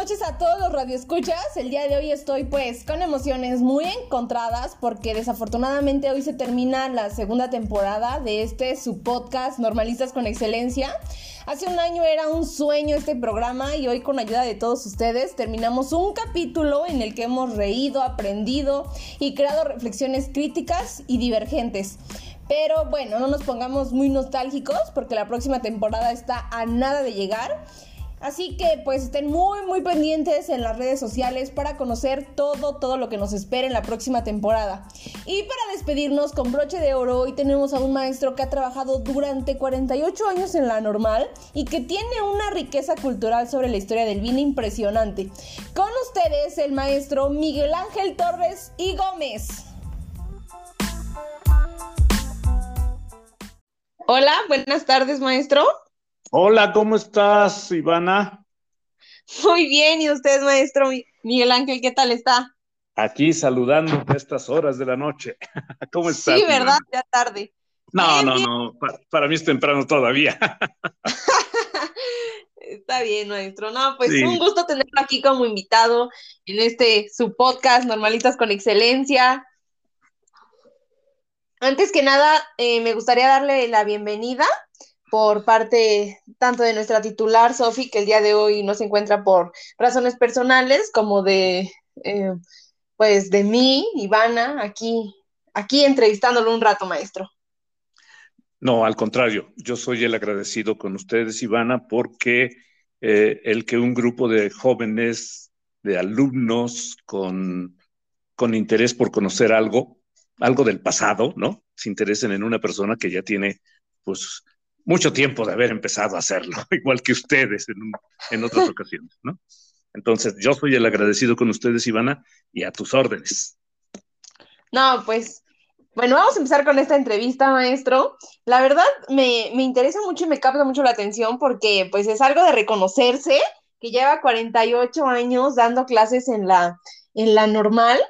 noches a todos los radioescuchas. El día de hoy estoy pues con emociones muy encontradas porque desafortunadamente hoy se termina la segunda temporada de este su podcast Normalistas con Excelencia. Hace un año era un sueño este programa y hoy con ayuda de todos ustedes terminamos un capítulo en el que hemos reído, aprendido y creado reflexiones críticas y divergentes. Pero bueno, no nos pongamos muy nostálgicos porque la próxima temporada está a nada de llegar. Así que pues estén muy muy pendientes en las redes sociales para conocer todo, todo lo que nos espera en la próxima temporada. Y para despedirnos con broche de oro, hoy tenemos a un maestro que ha trabajado durante 48 años en la normal y que tiene una riqueza cultural sobre la historia del vino impresionante. Con ustedes el maestro Miguel Ángel Torres y Gómez. Hola, buenas tardes maestro. Hola, ¿cómo estás, Ivana? Muy bien, ¿y usted, maestro Miguel Ángel, qué tal está? Aquí saludando a estas horas de la noche. ¿Cómo estás? Sí, ¿verdad? Ya tarde. No, no, no, para, mí es temprano todavía. Está bien, maestro. No, pues un gusto tenerlo aquí como invitado en este su podcast Normalitas con Excelencia. Antes que nada, eh, me gustaría darle la bienvenida por parte tanto de nuestra titular, Sofi, que el día de hoy no se encuentra por razones personales, como de, eh, pues, de mí, Ivana, aquí, aquí entrevistándolo un rato, maestro. No, al contrario, yo soy el agradecido con ustedes, Ivana, porque eh, el que un grupo de jóvenes, de alumnos con, con interés por conocer algo, algo del pasado, ¿no? Se interesen en una persona que ya tiene, pues, mucho tiempo de haber empezado a hacerlo, igual que ustedes en, otras ocasiones, ¿no? Entonces, yo soy el agradecido con ustedes, Ivana, y a tus órdenes. No, pues, bueno, vamos a empezar con esta entrevista, maestro. La verdad, me, me interesa mucho y me capta mucho la atención porque, pues, es algo de reconocerse que lleva 48 años dando clases en la, en la normal.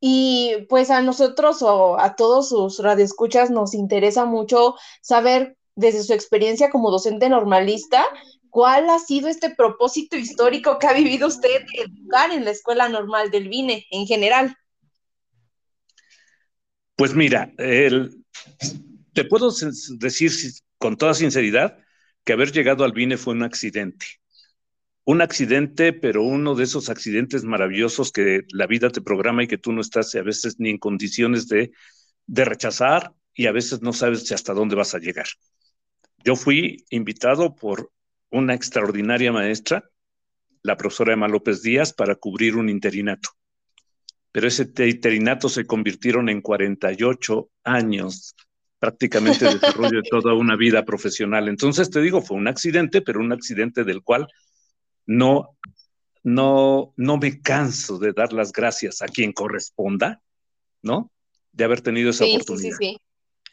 Y pues a nosotros o a todos sus radioescuchas nos interesa mucho saber desde su experiencia como docente normalista, ¿cuál ha sido este propósito histórico que ha vivido usted de educar en la escuela normal del VINE en general? Pues mira, te puedo decir con toda sinceridad que haber llegado al VINE fue un accidente. Un accidente, pero uno de esos accidentes maravillosos que la vida te programa y que tú no estás a veces ni en condiciones de rechazar y a veces no sabes hasta dónde vas a llegar. Yo fui invitado por una extraordinaria maestra, la profesora Emma López Díaz, para cubrir un interinato. Pero ese interinato se convirtieron en 48 años prácticamente de desarrollo de toda una vida profesional. Entonces te digo, fue un accidente, pero un accidente del cual no, no, no me canso de dar las gracias a quien corresponda, ¿no? De haber tenido esa oportunidad. Sí, sí,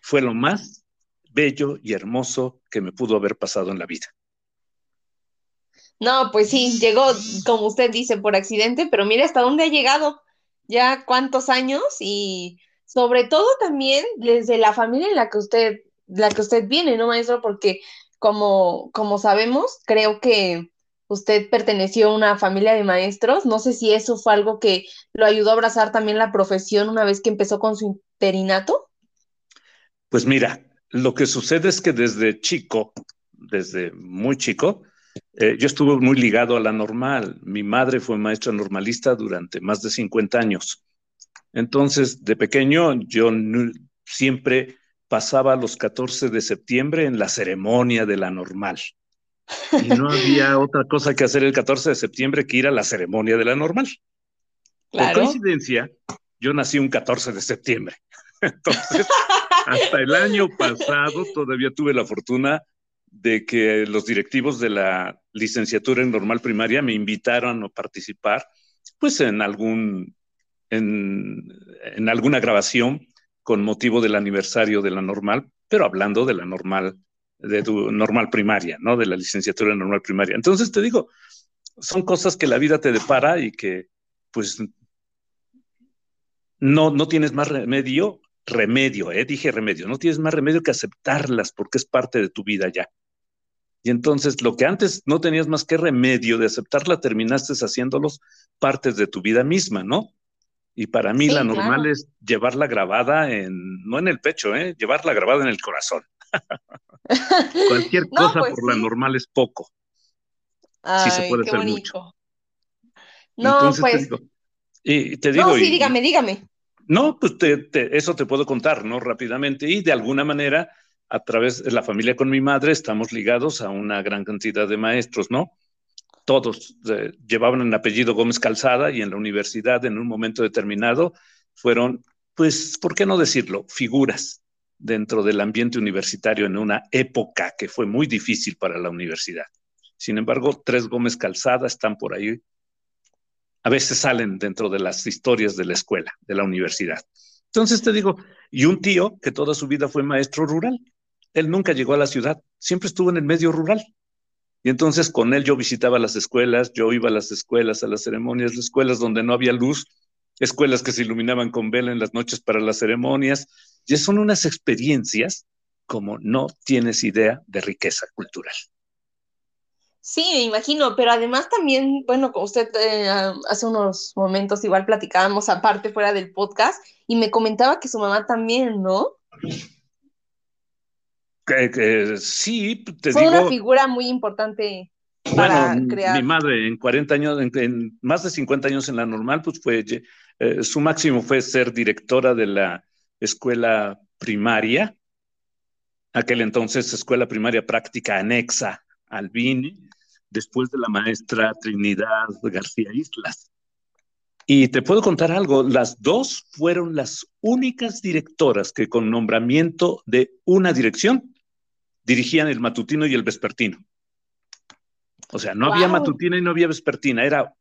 fue lo más bello y hermoso que me pudo haber pasado en la vida. No, pues sí, llegó, como usted dice, por accidente, pero mire hasta dónde ha llegado, ya cuántos años y sobre todo también desde la familia en la que usted, la que usted viene, ¿no, maestro? Porque como, como sabemos, creo que usted perteneció a una familia de maestros. No sé si eso fue algo que lo ayudó a abrazar también la profesión una vez que empezó con su interinato. Pues mira, lo que sucede es que desde chico, desde muy chico, eh, yo estuve muy ligado a la normal. Mi madre fue maestra normalista durante más de 50 años. Entonces, de pequeño, yo siempre pasaba los 14 de septiembre en la ceremonia de la normal. Y no había otra cosa que hacer el 14 de septiembre que ir a la ceremonia de la normal. Por coincidencia, yo nací un 14 de septiembre. Entonces, hasta el año pasado todavía tuve la fortuna de que los directivos de la licenciatura en normal primaria me invitaron a participar, pues en algún, en, alguna grabación con motivo del aniversario de la normal, pero hablando de la normal, de tu normal primaria, ¿no? De la licenciatura en normal primaria. Entonces te digo, son cosas que la vida te depara y que, pues, no, no tienes más remedio remedio, ¿eh? dije remedio, no tienes más remedio que aceptarlas porque es parte de tu vida ya. Y entonces lo que antes no tenías más que remedio de aceptarla, terminaste haciéndolos partes de tu vida misma, ¿no? Y para mí la normal es llevarla grabada en, no en el pecho, ¿eh? llevarla grabada en el corazón. Cualquier cosa pues por la normal es poco. sí se puede hacer mucho. No, pues. y te digo. No, sí, dígame, dígame. No, pues eso te puedo contar, ¿no? Rápidamente. Y de alguna manera, a través de la familia con mi madre, estamos ligados a una gran cantidad de maestros, ¿no? Todos eh, llevaban el apellido Gómez Calzada y en la universidad, en un momento determinado, fueron, pues, ¿por qué no decirlo? Figuras dentro del ambiente universitario en una época que fue muy difícil para la universidad. Sin embargo, tres Gómez Calzada están por ahí. A veces salen dentro de las historias de la escuela, de la universidad. Entonces te digo, y un tío que toda su vida fue maestro rural, él nunca llegó a la ciudad, siempre estuvo en el medio rural. Y entonces con él yo visitaba las escuelas, yo iba a las escuelas, a las ceremonias, las escuelas donde no había luz, escuelas que se iluminaban con vela en las noches para las ceremonias, y son unas experiencias como no tienes idea de riqueza cultural. Sí, me imagino, pero además también, bueno, con usted eh, hace unos momentos igual platicábamos aparte fuera del podcast y me comentaba que su mamá también, ¿no? sí, te Fue una figura muy importante para crear. Mi madre en 40 años, en, más de 50 años en la normal, pues fue, eh, su máximo fue ser directora de la escuela primaria, aquel entonces escuela primaria práctica anexa al BINI, después de la maestra Trinidad García Islas. Y te puedo contar algo, las dos fueron las únicas directoras que con nombramiento de una dirección dirigían el matutino y el vespertino. O sea, no había matutina y no había vespertina, era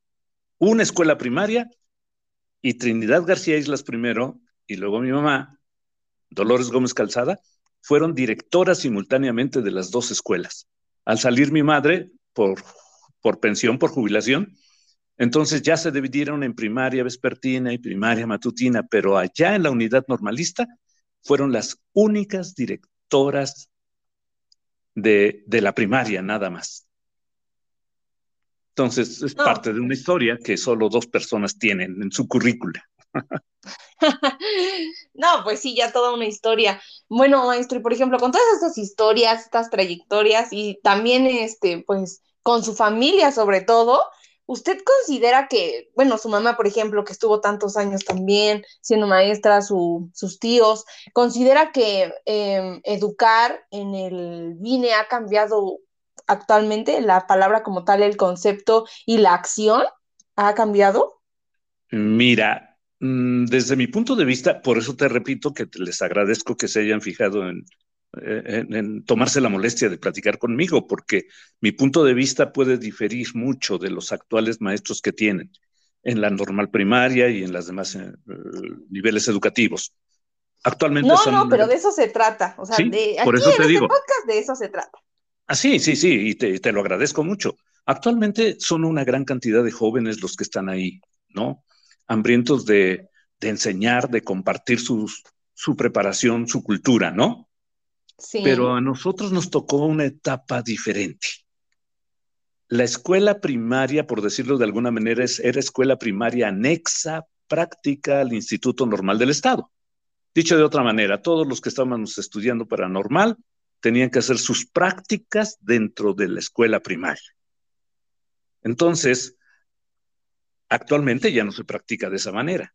una escuela primaria y Trinidad García Islas primero y luego mi mamá, Dolores Gómez Calzada, fueron directoras simultáneamente de las dos escuelas. Al salir mi madre por, por pensión, por jubilación, entonces ya se dividieron en primaria vespertina y primaria matutina, pero allá en la unidad normalista fueron las únicas directoras de, de la primaria, nada más. Entonces es parte de una historia que solo dos personas tienen en su currícula. no, pues sí, ya toda una historia. Bueno, maestro, y por ejemplo, con todas estas historias, estas trayectorias y también, este, pues, con su familia sobre todo, ¿usted considera que, bueno, su mamá, por ejemplo, que estuvo tantos años también siendo maestra, sus tíos, ¿considera que em, educar en el VINE ha cambiado actualmente la palabra como tal, el concepto y la acción? ¿Ha cambiado? Mira, desde mi punto de vista, por eso te repito que les agradezco que se hayan fijado en, en, tomarse la molestia de platicar conmigo, porque mi punto de vista puede diferir mucho de los actuales maestros que tienen en la normal primaria y en los demás eh, niveles educativos. Actualmente no, no, pero de eso se trata. O sea, de, por eso te en digo. Este podcast de eso se trata. Ah, sí, sí, sí, y te, te lo agradezco mucho. Actualmente son una gran cantidad de jóvenes los que están ahí, ¿no? Hambrientos de, enseñar, de compartir su preparación, su cultura, ¿no? Sí. Pero a nosotros nos tocó una etapa diferente. La escuela primaria, por decirlo de alguna manera, era escuela primaria anexa práctica al Instituto Normal del Estado. Dicho de otra manera, todos los que estábamos estudiando paranormal tenían que hacer sus prácticas dentro de la escuela primaria. Entonces, Actualmente ya no se practica de esa manera.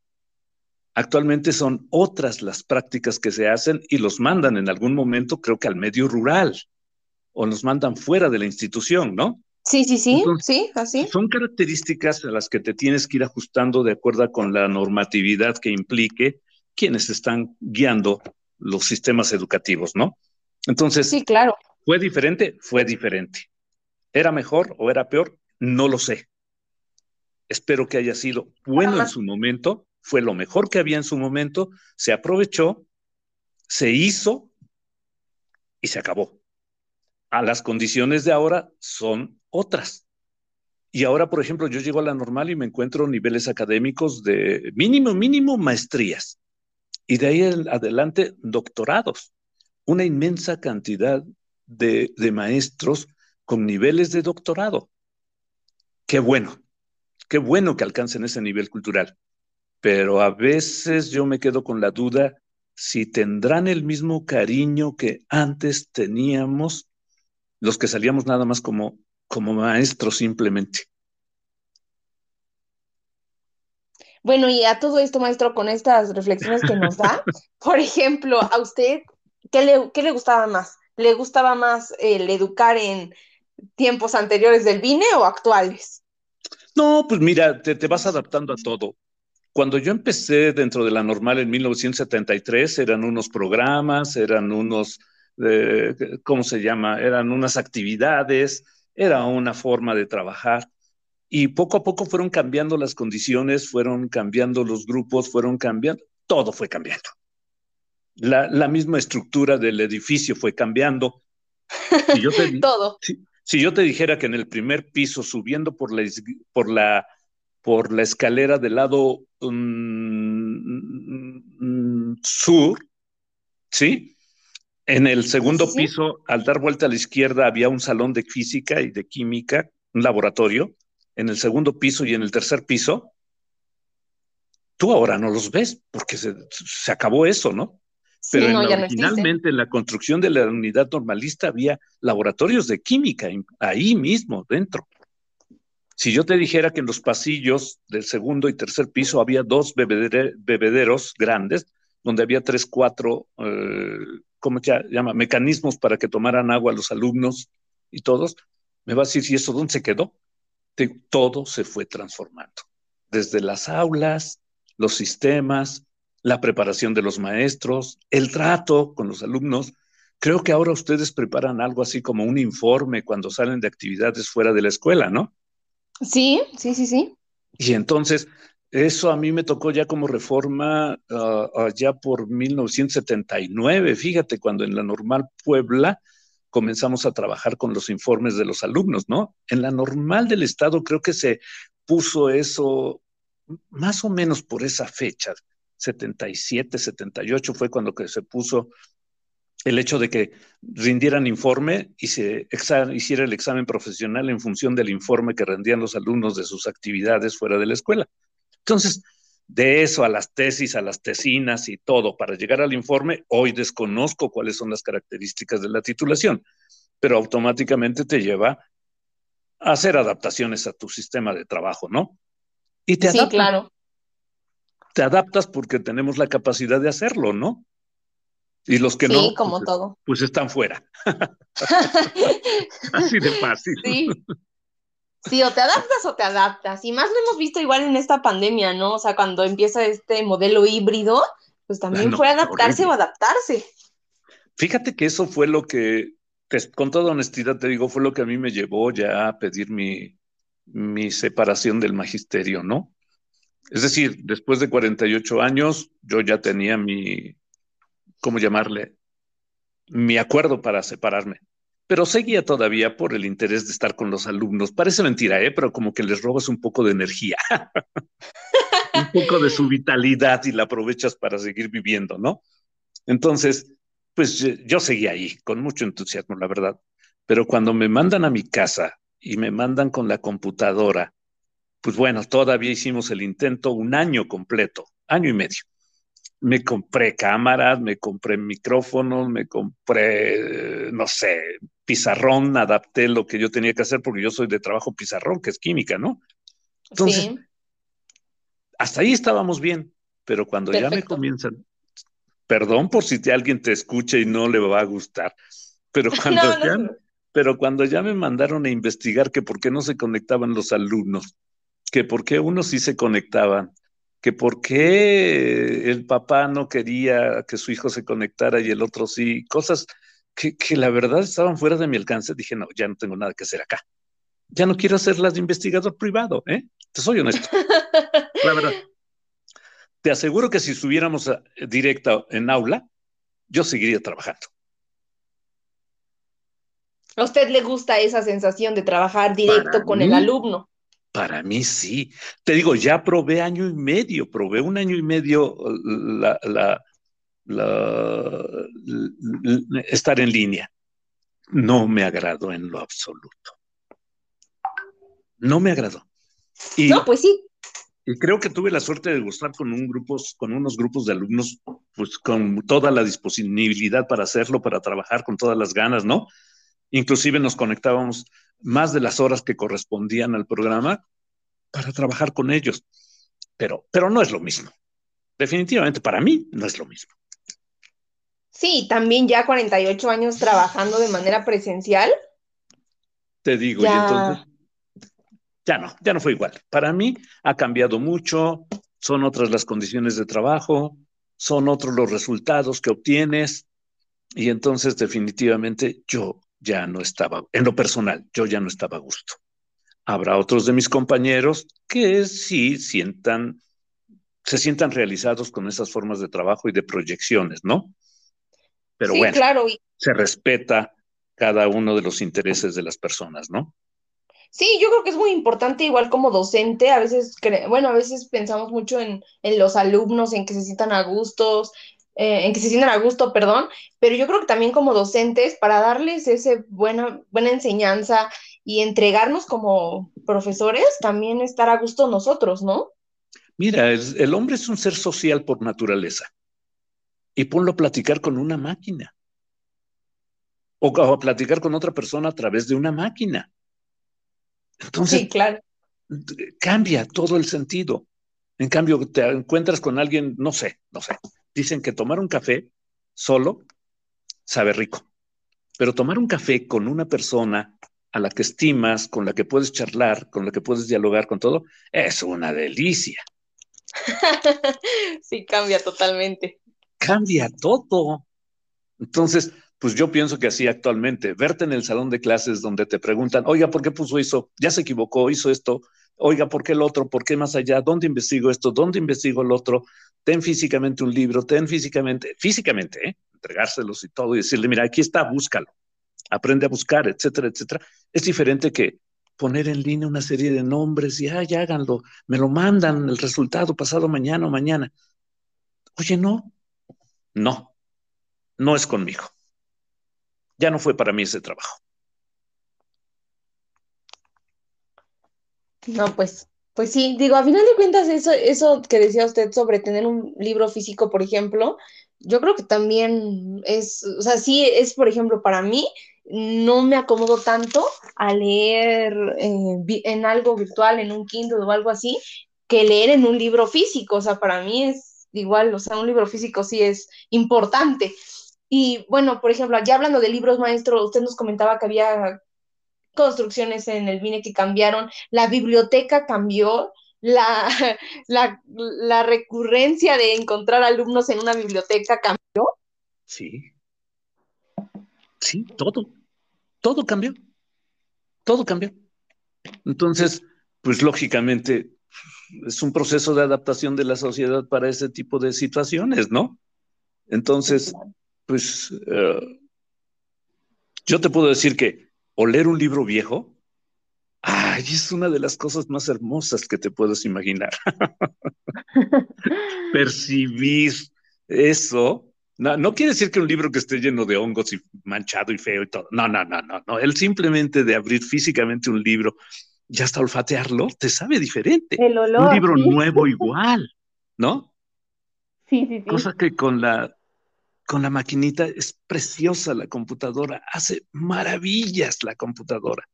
Actualmente son otras las prácticas que se hacen y los mandan en algún momento, creo que al medio rural, o los mandan fuera de la institución, ¿no? Sí, sí, sí, sí, así. Son características a las que te tienes que ir ajustando de acuerdo con la normatividad que implique quienes están guiando los sistemas educativos, ¿no? Entonces, sí, claro. ¿fue diferente? Fue diferente. ¿Era mejor o era peor? No lo sé espero que haya sido bueno en su momento, fue lo mejor que había en su momento, se aprovechó, se hizo y se acabó. A las condiciones de ahora son otras. Y ahora, por ejemplo, yo llego a la normal y me encuentro niveles académicos de mínimo, mínimo maestrías. Y de ahí adelante, doctorados. Una inmensa cantidad de, de maestros con niveles de doctorado. Qué bueno, qué bueno que alcancen ese nivel cultural. Pero a veces yo me quedo con la duda si tendrán el mismo cariño que antes teníamos los que salíamos nada más como, como maestros simplemente. Bueno, y a todo esto, maestro, con estas reflexiones que nos da, por ejemplo, a usted, ¿qué le, qué le gustaba más? ¿Le gustaba más el educar en tiempos anteriores del BINE o actuales? No, pues mira, te, te vas adaptando a todo. Cuando yo empecé dentro de la normal en 1973, eran unos programas, eran unos, eh, ¿cómo se llama? Eran unas actividades, era una forma de trabajar. Y poco a poco fueron cambiando las condiciones, fueron cambiando los grupos, fueron cambiando, todo fue cambiando. La, misma estructura del edificio fue cambiando. todo. Si, yo te dijera que en el primer piso, subiendo por la, por la, por la escalera del lado mm, sur, ¿sí? En el segundo piso, al dar vuelta a la izquierda, había un salón de física y de química, un laboratorio en el segundo piso y en el tercer piso, tú ahora no los ves porque se, acabó eso, ¿no? Pero en originalmente en la construcción de la unidad normalista había laboratorios de química ahí mismo, dentro. Si yo te dijera que en los pasillos del segundo y tercer piso había dos bebederos grandes, donde había tres, cuatro, eh, ¿cómo se llama? Mecanismos para que tomaran agua los alumnos y todos, me vas a decir, ¿y eso dónde se quedó? todo se fue transformando, desde las aulas, los sistemas, la preparación de los maestros, el trato con los alumnos. Creo que ahora ustedes preparan algo así como un informe cuando salen de actividades fuera de la escuela, ¿no? Sí, sí, sí, sí. Y entonces, eso a mí me tocó ya como reforma uh, ya por 1979, fíjate, cuando en la normal Puebla comenzamos a trabajar con los informes de los alumnos, ¿no? En la normal del Estado creo que se puso eso más o menos por esa fecha, 77, 78 fue cuando que se puso el hecho de que rindieran informe y se hiciera el examen profesional en función del informe que rendían los alumnos de sus actividades fuera de la escuela. Entonces, de eso a las tesis, a las tesinas y todo para llegar al informe, hoy desconozco cuáles son las características de la titulación, pero automáticamente te lleva a hacer adaptaciones a tu sistema de trabajo, ¿no? Y te sí, claro. Te adaptas porque tenemos la capacidad de hacerlo, ¿no? Y los que no, como pues, todo. pues están fuera. Así de fácil. Sí. Sí, o te adaptas o te adaptas. Y más lo hemos visto igual en esta pandemia, ¿no? O sea, cuando empieza este modelo híbrido, pues también fue adaptarse o adaptarse. Fíjate que eso fue lo que, con toda honestidad te digo, fue lo que a mí me llevó ya a pedir mi, mi separación del magisterio, ¿no? Es decir, después de 48 años, yo ya tenía mi, ¿cómo llamarle? Mi acuerdo para separarme pero seguía todavía por el interés de estar con los alumnos. Parece mentira, ¿eh? pero como que les robas un poco de energía, un poco de su vitalidad y la aprovechas para seguir viviendo, ¿no? Entonces, pues yo seguía ahí con mucho entusiasmo, la verdad. Pero cuando me mandan a mi casa y me mandan con la computadora, pues bueno, todavía hicimos el intento un año completo, año y medio. Me compré cámaras, me compré micrófonos, me compré, no sé, pizarrón, adapté lo que yo tenía que hacer porque yo soy de trabajo pizarrón, que es química, ¿no? Entonces, hasta ahí estábamos bien, pero cuando ya me comienzan, perdón por si alguien te escucha y no le va a gustar, pero cuando, ya, pero cuando ya me mandaron a investigar que por qué no se conectaban los alumnos, que por qué unos sí se conectaban, que por qué el papá no quería que su hijo se conectara y el otro sí, cosas que, la verdad estaban fuera de mi alcance, dije, no, ya no tengo nada que hacer acá. Ya no quiero hacerlas de investigador privado, ¿eh? Te soy honesto. la verdad. Te aseguro que si estuviéramos eh, directa en aula, yo seguiría trabajando. ¿A usted le gusta esa sensación de trabajar directo con el alumno? Para mí sí. Te digo, ya probé año y medio, probé un año y medio la, estar en línea. no me agradó en lo absoluto. No me agradó. no, pues sí. Y creo que tuve la suerte de gustar con un grupos, con unos grupos de alumnos, pues con toda la disponibilidad para hacerlo, para trabajar con todas las ganas, ¿no? Inclusive nos conectábamos más de las horas que correspondían al programa para trabajar con ellos. Pero, pero no es lo mismo. Definitivamente para mí no es lo mismo. Sí, también ya 48 años trabajando de manera presencial. Te digo, y entonces ya no, ya no fue igual. Para mí ha cambiado mucho, son otras las condiciones de trabajo, son otros los resultados que obtienes y entonces definitivamente yo ya no estaba, en lo personal, yo ya no estaba a gusto. Habrá otros de mis compañeros que sí sientan, se sientan realizados con esas formas de trabajo y de proyecciones, ¿no? Pero bueno, claro. se respeta cada uno de los intereses de las personas, ¿no? Sí, yo creo que es muy importante, igual como docente, a veces, bueno, a veces pensamos mucho en, los alumnos, en que se sientan a gustos, eh, en que se sientan a gusto, perdón, pero yo creo que también como docentes, para darles esa buena, buena enseñanza y entregarnos como profesores, también estar a gusto nosotros, ¿no? Mira, el, hombre es un ser social por naturaleza. Y ponlo a platicar con una máquina. O, o a platicar con otra persona a través de una máquina. Entonces, sí, claro. cambia todo el sentido. En cambio, te encuentras con alguien, no sé, no sé. Dicen que tomar un café solo sabe rico, pero tomar un café con una persona a la que estimas, con la que puedes charlar, con la que puedes dialogar con todo, es una delicia. sí, cambia totalmente. Cambia todo. Entonces, pues yo pienso que así actualmente, verte en el salón de clases donde te preguntan, oiga, ¿por qué puso eso? Ya se equivocó, hizo esto, oiga, ¿por qué el otro? ¿Por qué más allá? ¿Dónde investigo esto? ¿Dónde investigo el otro? Ten físicamente un libro, ten físicamente, físicamente, ¿eh? entregárselos y todo y decirle, mira, aquí está, búscalo, aprende a buscar, etcétera, etcétera. Es diferente que poner en línea una serie de nombres y, ay, háganlo, me lo mandan el resultado pasado mañana o mañana. Oye, no, no, no es conmigo ya no fue para mí ese trabajo. No, pues, pues sí, digo, a final de cuentas, eso, eso que decía usted sobre tener un libro físico, por ejemplo, yo creo que también es, o sea, sí es, por ejemplo, para mí, no me acomodo tanto a leer eh, en algo virtual, en un Kindle o algo así, que leer en un libro físico. O sea, para mí es igual, o sea, un libro físico sí es importante. Y bueno, por ejemplo, ya hablando de libros maestro, usted nos comentaba que había construcciones en el BINE que cambiaron, la biblioteca cambió, la, la, recurrencia de encontrar alumnos en una biblioteca cambió. Sí. Sí, todo. Todo cambió. Todo cambió. Entonces, pues lógicamente es un proceso de adaptación de la sociedad para ese tipo de situaciones, ¿no? Entonces, pues eh, yo te puedo decir que oler un libro viejo, ay, es una de las cosas más hermosas que te puedes imaginar. Percibir eso. No, no, quiere decir que un libro que esté lleno de hongos y manchado y feo y todo. No, no, no, no, no. El simplemente de abrir físicamente un libro y hasta olfatearlo, te sabe diferente. El olor, un libro nuevo igual, ¿no? Sí, sí, sí. Cosa que con la con la maquinita es preciosa la computadora, hace maravillas la computadora.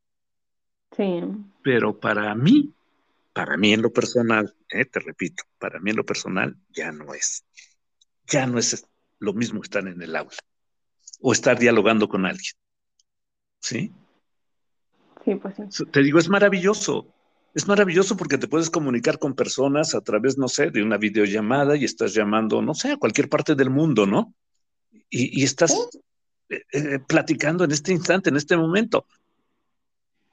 Sí. Pero para mí, para mí en lo personal, eh, te repito, para mí en lo personal ya no es, ya no es lo mismo estar en el aula o estar dialogando con alguien. ¿Sí? Sí, pues sí. Te digo, es maravilloso. Es maravilloso porque te puedes comunicar con personas a través, no sé, de una videollamada y estás llamando, no sé, a cualquier parte del mundo, ¿no? Y, estás eh, eh, platicando en este instante, en este momento.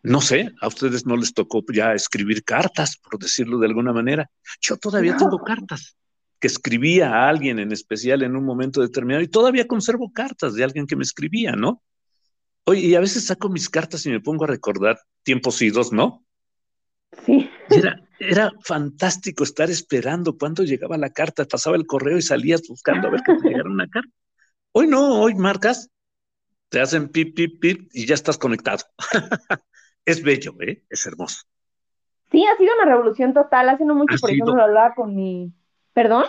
No sé, a ustedes no les tocó ya escribir cartas, por decirlo de alguna manera. Yo todavía tengo cartas que escribía a alguien en especial en un momento determinado y todavía conservo cartas de alguien que me escribía, ¿no? Oye, y a veces saco mis cartas y me pongo a recordar tiempos idos, ¿no? Sí. Era, era fantástico estar esperando cuando llegaba la carta, pasaba el correo y salías buscando a ver que te llegara una carta. Hoy no, hoy marcas te hacen pip, pip, pip y ya estás conectado. es bello, ¿eh? Es hermoso. Sí, ha sido una revolución total. Hace no mucho, por ejemplo, hablaba con mi... ¿Perdón?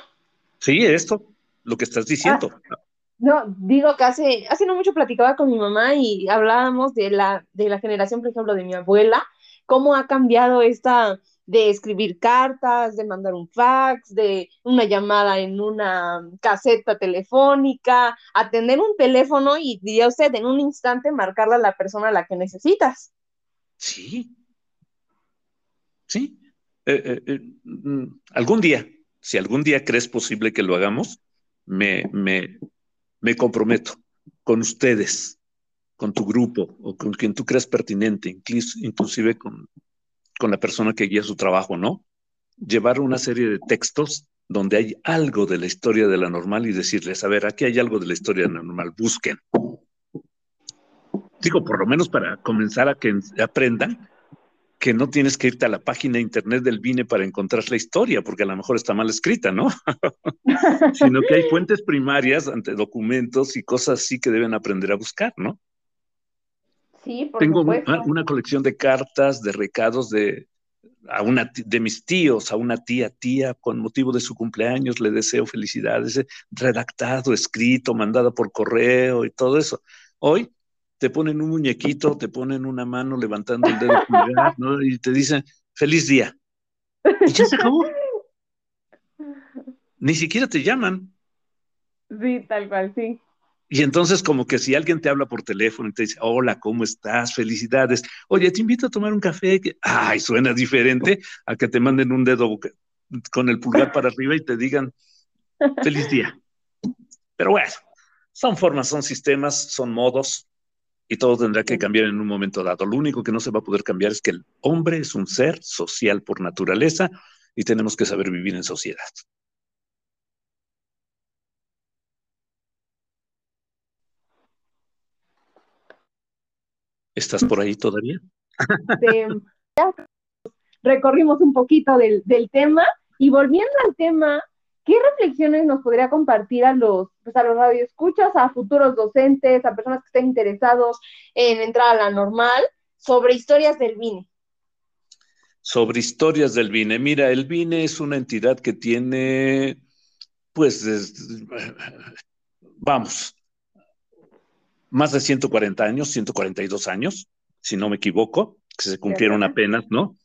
Sí, esto, lo que estás diciendo. Ah, no, digo que hace, hace no mucho platicaba con mi mamá y hablábamos de la, de la generación, por ejemplo, de mi abuela, cómo ha cambiado esta de escribir cartas, de mandar un fax, de una llamada en una caseta telefónica, atender un teléfono y diría usted en un instante marcarle a la persona a la que necesitas. Sí. Sí. Eh, eh, eh, mm, algún día, si algún día crees posible que lo hagamos, me, me, me comprometo con ustedes, con tu grupo o con quien tú creas pertinente, inclusive con, con la persona que guía su trabajo, ¿no? Llevar una serie de textos donde hay algo de la historia de la normal y decirles, a ver, aquí hay algo de la historia de la normal, busquen. Digo, por lo menos para comenzar a que aprendan que no tienes que irte a la página internet del BINE para encontrar la historia, porque a lo mejor está mal escrita, ¿no? Sino que hay fuentes primarias ante documentos y cosas así que deben aprender a buscar, ¿no? Sí, por Tengo una colección de cartas, de recados de, a una, de mis tíos, a una tía, tía, con motivo de su cumpleaños, le deseo felicidades, eh, redactado, escrito, mandado por correo y todo eso. Hoy te ponen un muñequito, te ponen una mano levantando el dedo ¿no? Y te dicen, feliz día. Y ya se acabó. Ni siquiera te llaman. Sí, tal cual, sí. Y entonces como que si alguien te habla por teléfono y te dice, hola, ¿cómo estás? Felicidades. Oye, te invito a tomar un café. Ay, suena diferente a que te manden un dedo con el pulgar para arriba y te digan, feliz día. Pero bueno, son formas, son sistemas, son modos y todo tendrá que cambiar en un momento dado. Lo único que no se va a poder cambiar es que el hombre es un ser social por naturaleza y tenemos que saber vivir en sociedad. ¿Estás por ahí todavía? recorrimos un poquito del, del tema y volviendo al tema, ¿Qué reflexiones nos podría compartir a los, pues a los radioescuchas, a futuros docentes, a personas que estén interesados en entrar a la normal sobre historias del BINE? Sobre historias del BINE. Mira, el BINE es una entidad que tiene, pues, vamos, más de 140 años, 142 años, si no me equivoco, que se cumplieron apenas, ¿no?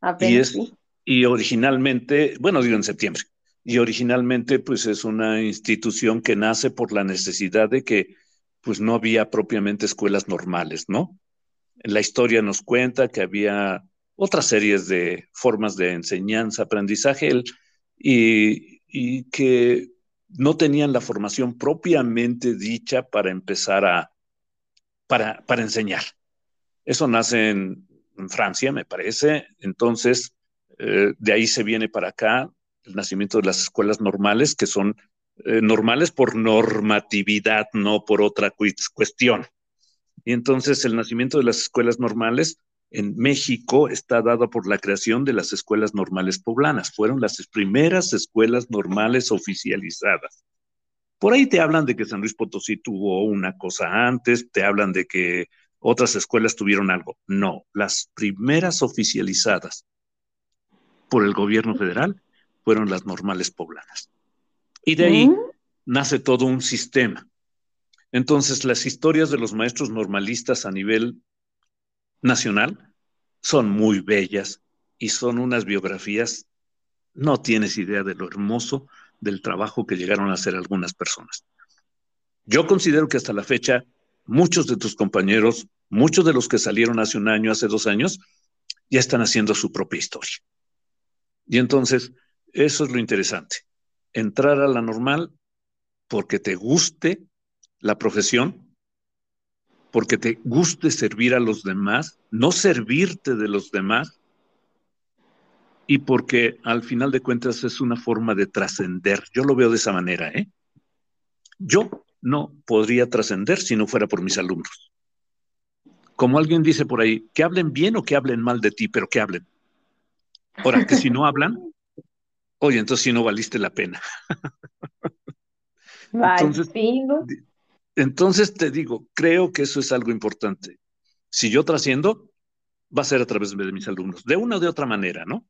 Apenas, y, y originalmente, bueno, digo en septiembre, y originalmente pues es una institución que nace por la necesidad de que pues no había propiamente escuelas normales, ¿no? La historia nos cuenta que había otras series de formas de enseñanza, aprendizaje y, y que no tenían la formación propiamente dicha para empezar a, para, para enseñar. Eso nace en, Francia, me parece. Entonces, eh, de ahí se viene para acá el nacimiento de las escuelas normales, que son eh, normales por normatividad, no por otra cuestión. Y entonces el nacimiento de las escuelas normales en México está dado por la creación de las escuelas normales poblanas. Fueron las primeras escuelas normales oficializadas. Por ahí te hablan de que San Luis Potosí tuvo una cosa antes, te hablan de que otras escuelas tuvieron algo. No, las primeras oficializadas por el gobierno federal fueron las normales poblanas. Y de ahí nace todo un sistema. Entonces, las historias de los maestros normalistas a nivel nacional son muy bellas y son unas biografías, no tienes idea de lo hermoso del trabajo que llegaron a hacer algunas personas. Yo considero que hasta la fecha, muchos de tus compañeros, muchos de los que salieron hace un año, hace dos años, ya están haciendo su propia historia. Y entonces, eso es lo interesante. Entrar a la normal porque te guste la profesión, porque te guste servir a los demás, no servirte de los demás, y porque al final de cuentas es una forma de trascender. Yo lo veo de esa manera, ¿eh? Yo no podría trascender si no fuera por mis alumnos. Como alguien dice por ahí, que hablen bien o que hablen mal de ti, pero que hablen. Ahora, que si no hablan, oye, entonces sí no valiste la pena. entonces, Entonces te digo, creo que eso es algo importante. Si yo trasciendo, va a ser a través de mis alumnos, de una o de otra manera, ¿no?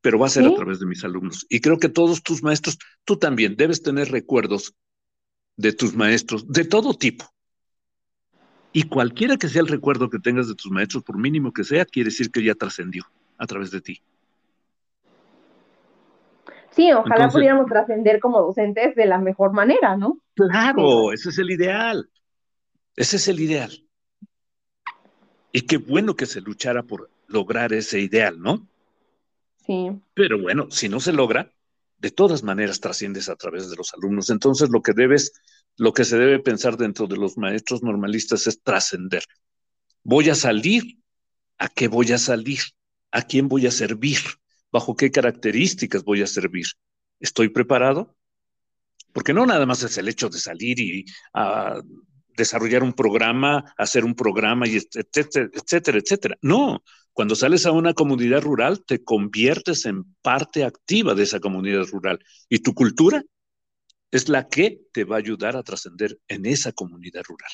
Pero va a ser a través de mis alumnos. Y creo que todos tus maestros, tú también debes tener recuerdos de tus maestros, de todo tipo. Y cualquiera que sea el recuerdo que tengas de tus maestros, por mínimo que sea, quiere decir que ya trascendió a través de ti. Sí, ojalá pudiéramos trascender como docentes de la mejor manera, ¿no? Claro, ese es el ideal. Ese es el ideal. Y qué bueno que se luchara por lograr ese ideal, ¿no? Sí. Pero bueno, si no se logra, de todas maneras trasciendes a través de los alumnos. Entonces, lo que debes, lo que se debe pensar dentro de los maestros normalistas es trascender. Voy a salir. ¿A qué voy a salir? ¿A quién voy a servir? Bajo qué características voy a servir. ¿Estoy preparado? Porque no nada más es el hecho de salir y desarrollar un programa, hacer un programa y etcétera, etcétera, etcétera. No, cuando sales a una comunidad rural te conviertes en parte activa de esa comunidad rural y tu cultura es la que te va a ayudar a trascender en esa comunidad rural.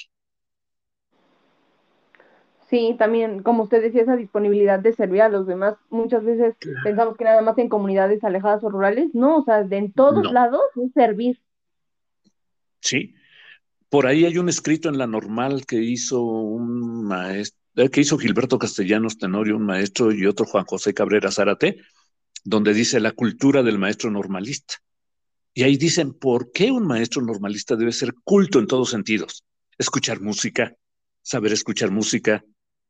Sí, también, como usted decía, esa disponibilidad de servir a los demás. Muchas veces pensamos que nada más en comunidades alejadas o rurales. No, o sea, de en todos lados es servir. Sí. Por ahí hay un escrito en la normal que hizo un maestro, eh, que hizo Gilberto Castellanos Tenorio, un maestro, y otro Juan José Cabrera Zárate, donde dice la cultura del maestro normalista. Y ahí dicen, ¿por qué un maestro normalista debe ser culto en todos sentidos? Escuchar música, saber escuchar música,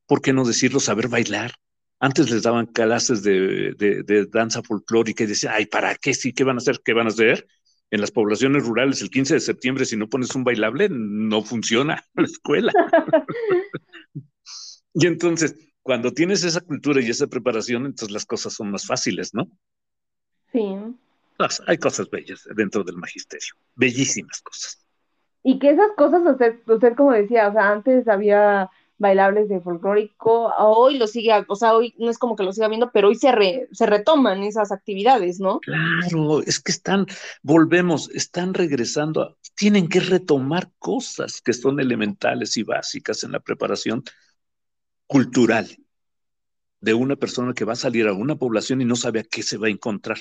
¿por qué no decirlo? Saber bailar. Antes les daban clases de, danza folclórica y decían, ay, ¿para qué? Sí, ¿qué van a hacer? ¿Qué van a hacer? En las poblaciones rurales, el 15 de septiembre, si no pones un bailable, no funciona la escuela. y entonces, cuando tienes esa cultura y esa preparación, entonces las cosas son más fáciles, ¿no? Sí. hay cosas bellas dentro del magisterio, bellísimas cosas. Y que esas cosas, usted, usted como decía, o sea, antes había bailables de folclórico, hoy lo sigue, o sea, hoy no es como que lo siga viendo, pero hoy se, se retoman esas actividades, ¿no? Claro, es que están, volvemos, están regresando, tienen que retomar cosas que son elementales y básicas en la preparación cultural de una persona que va a salir a una población y no sabe a qué se va a encontrar.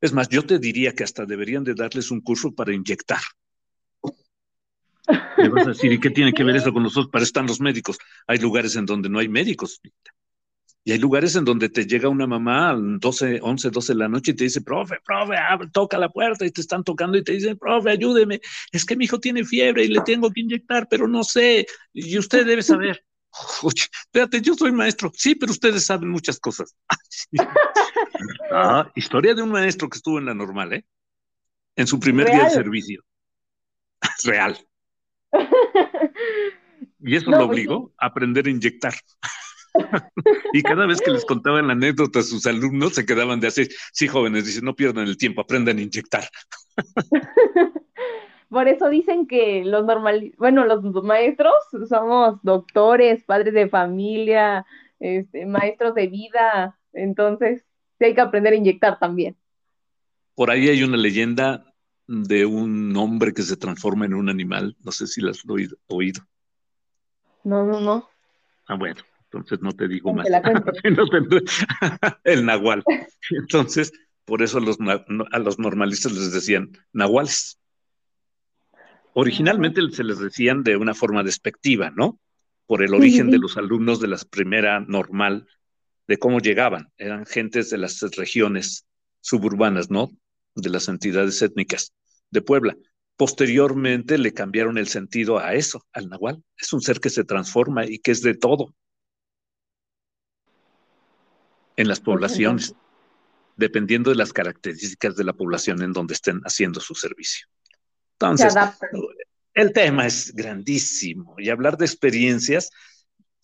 Es más, yo te diría que hasta deberían de darles un curso para inyectar le vas a decir, ¿y qué tiene que ver eso con nosotros? Para están los médicos. Hay lugares en donde no hay médicos. Y hay lugares en donde te llega una mamá a 12, 11, 12 de la noche y te dice, profe, profe, abre, toca la puerta y te están tocando y te dicen, profe, ayúdeme, es que mi hijo tiene fiebre y le tengo que inyectar, pero no sé, y usted debe saber. Oye, espérate, yo soy maestro. Sí, pero ustedes saben muchas cosas. ah, historia de un maestro que estuvo en la normal, ¿eh? En su primer día de servicio. Real. Y eso lo pues obligó a aprender a inyectar. y cada vez que les contaban la anécdota a sus alumnos, se quedaban de así, sí, jóvenes, dicen, no pierdan el tiempo, aprendan a inyectar. Por eso dicen que los normal, bueno, los maestros somos doctores, padres de familia, este, maestros de vida, entonces sí hay que aprender a inyectar también. Por ahí hay una leyenda de un hombre que se transforma en un animal. No sé si las has oído. No, no, no. Ah, bueno, entonces no te digo más. el nahual. Entonces, por eso los, a los normalistas les decían nahuales. Originalmente se les decían de una forma despectiva, ¿no? Por el origen de los alumnos de la primera normal, de cómo llegaban. Eran gentes de las regiones suburbanas, ¿no? De las entidades étnicas de Puebla. Posteriormente le cambiaron el sentido a eso, al nahual. Es un ser que se transforma y que es de todo en las poblaciones, dependiendo de las características de la población en donde estén haciendo su servicio. Entonces, el tema es grandísimo y hablar de experiencias,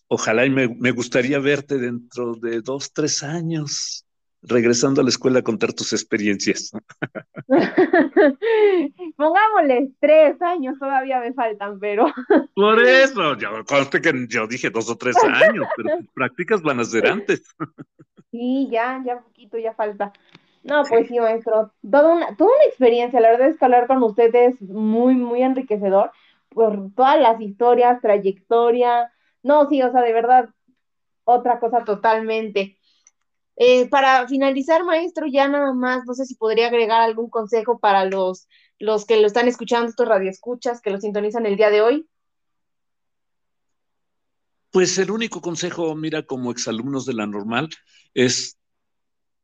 ojalá y me, me gustaría verte dentro de dos, tres años regresando a la escuela a contar tus experiencias. Pongámosle tres años, todavía me faltan, pero. Por eso, yo, conste que yo dije dos o tres años, pero tus prácticas van a ser antes. Sí, ya, ya poquito, ya falta. No, pues sí, maestro, toda una, toda una experiencia, la verdad es que hablar con usted es muy, muy enriquecedor, por todas las historias, trayectoria. No, sí, o sea, de verdad, otra cosa totalmente. Eh, para finalizar, maestro, ya nada más, no sé si podría agregar algún consejo para los, los que lo están escuchando, estos radioescuchas, que lo sintonizan el día de hoy. Pues el único consejo, mira, como exalumnos de la normal, es,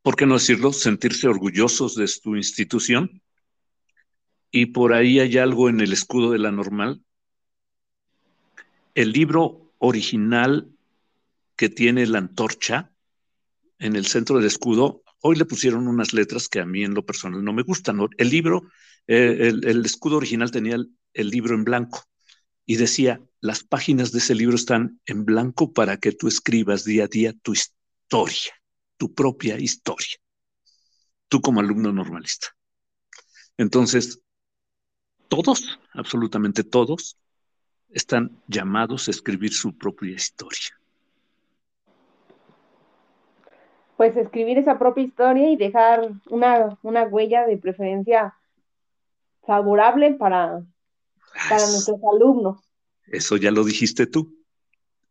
¿por qué no decirlo?, sentirse orgullosos de tu institución. Y por ahí hay algo en el escudo de la normal. El libro original que tiene la antorcha en el centro del escudo, hoy le pusieron unas letras que a mí en lo personal no me gustan. El libro, eh, el, escudo original tenía el, libro en blanco y decía, las páginas de ese libro están en blanco para que tú escribas día a día tu historia, tu propia historia, tú como alumno normalista. Entonces, todos, absolutamente todos, están llamados a escribir su propia historia. Pues escribir esa propia historia y dejar una, huella de preferencia favorable para, para nuestros alumnos. Eso ya lo dijiste tú.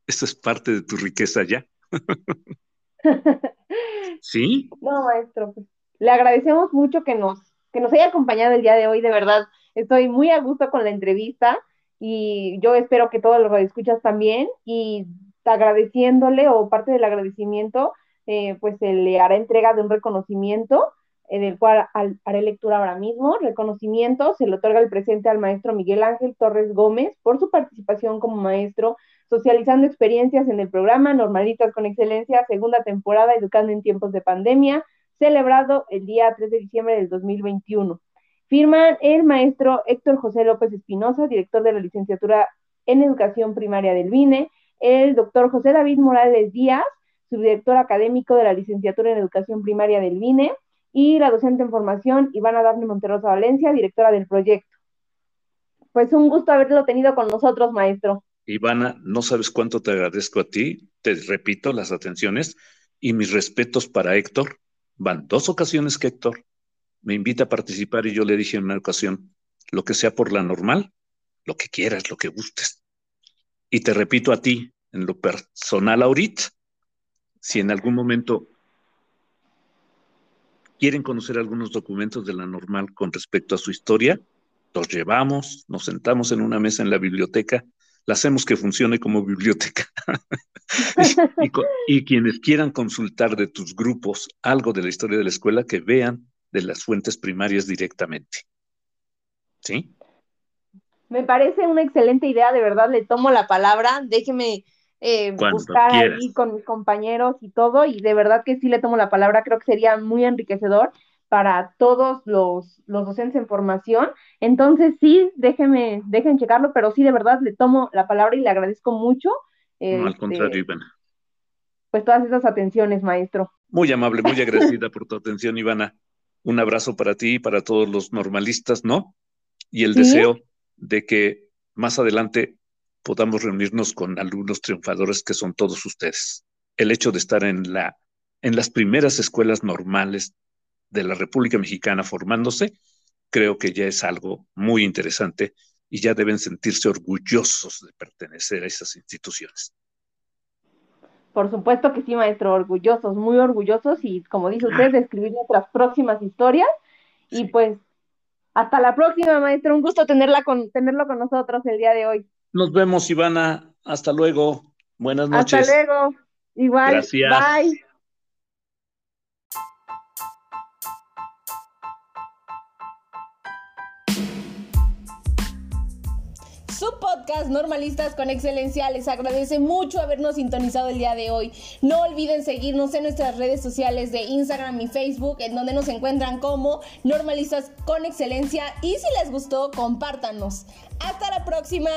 Eso es parte de tu riqueza ya. ¿Sí? No, maestro, pues, le agradecemos mucho que nos, que nos haya acompañado el día de hoy, de verdad. Estoy muy a gusto con la entrevista y yo espero que todos los escuchas también y agradeciéndole o parte del agradecimiento, eh, pues se le hará entrega de un reconocimiento en el cual haré lectura ahora mismo. Reconocimiento se le otorga el presente al maestro Miguel Ángel Torres Gómez por su participación como maestro, socializando experiencias en el programa Normalistas con Excelencia, segunda temporada, Educando en tiempos de pandemia, celebrado el día 3 de diciembre del 2021. Firman el maestro Héctor José López Espinosa, director de la licenciatura en Educación Primaria del BINE, el doctor José David Morales Díaz, subdirector académico de la licenciatura en Educación Primaria del BINE, y la docente en formación Ivana Dafne Monterrosa Valencia, directora del proyecto. Pues un gusto haberlo tenido con nosotros, maestro. Ivana, no sabes cuánto te agradezco a ti, te repito las atenciones y mis respetos para Héctor. Van dos ocasiones que Héctor me invita a participar y yo le dije en una ocasión, lo que sea por la normal, lo que quieras, lo que gustes. Y te repito a ti, en lo personal ahorita, si en algún momento quieren conocer algunos documentos de la normal con respecto a su historia, los llevamos, nos sentamos en una mesa en la biblioteca, la hacemos que funcione como biblioteca. y, y, quienes quieran consultar de tus grupos algo de la historia de la escuela, que vean de las fuentes primarias directamente. ¿Sí? Me parece una excelente idea, de verdad, le tomo la palabra, déjeme eh, buscar ahí con mis compañeros y todo, y de verdad que sí le tomo la palabra, creo que sería muy enriquecedor para todos los, los docentes en formación. Entonces, sí, déjeme, dejen checarlo, pero sí, de verdad, le tomo la palabra y le agradezco mucho. no, al este, contrario, Ivana. Pues todas esas atenciones, maestro. Muy amable, muy agradecida por tu atención, Ivana un abrazo para ti y para todos los normalistas, ¿no? Y el deseo de que más adelante podamos reunirnos con alumnos triunfadores que son todos ustedes. El hecho de estar en, la, en las primeras escuelas normales de la República Mexicana formándose, creo que ya es algo muy interesante y ya deben sentirse orgullosos de pertenecer a esas instituciones. Por supuesto que sí, maestro, orgullosos, muy orgullosos y como dice usted, de escribir nuestras próximas historias. Y pues, hasta la próxima, maestro. Un gusto tenerla con, tenerlo con nosotros el día de hoy. Nos vemos, Ivana. Hasta luego. Buenas noches. Hasta luego. Igual. Gracias. Bye. Su podcast Normalistas con Excelencia les agradece mucho habernos sintonizado el día de hoy. No olviden seguirnos en nuestras redes sociales de Instagram y Facebook, en donde nos encuentran como Normalistas con Excelencia. Y si les gustó, compártanos. Hasta la próxima.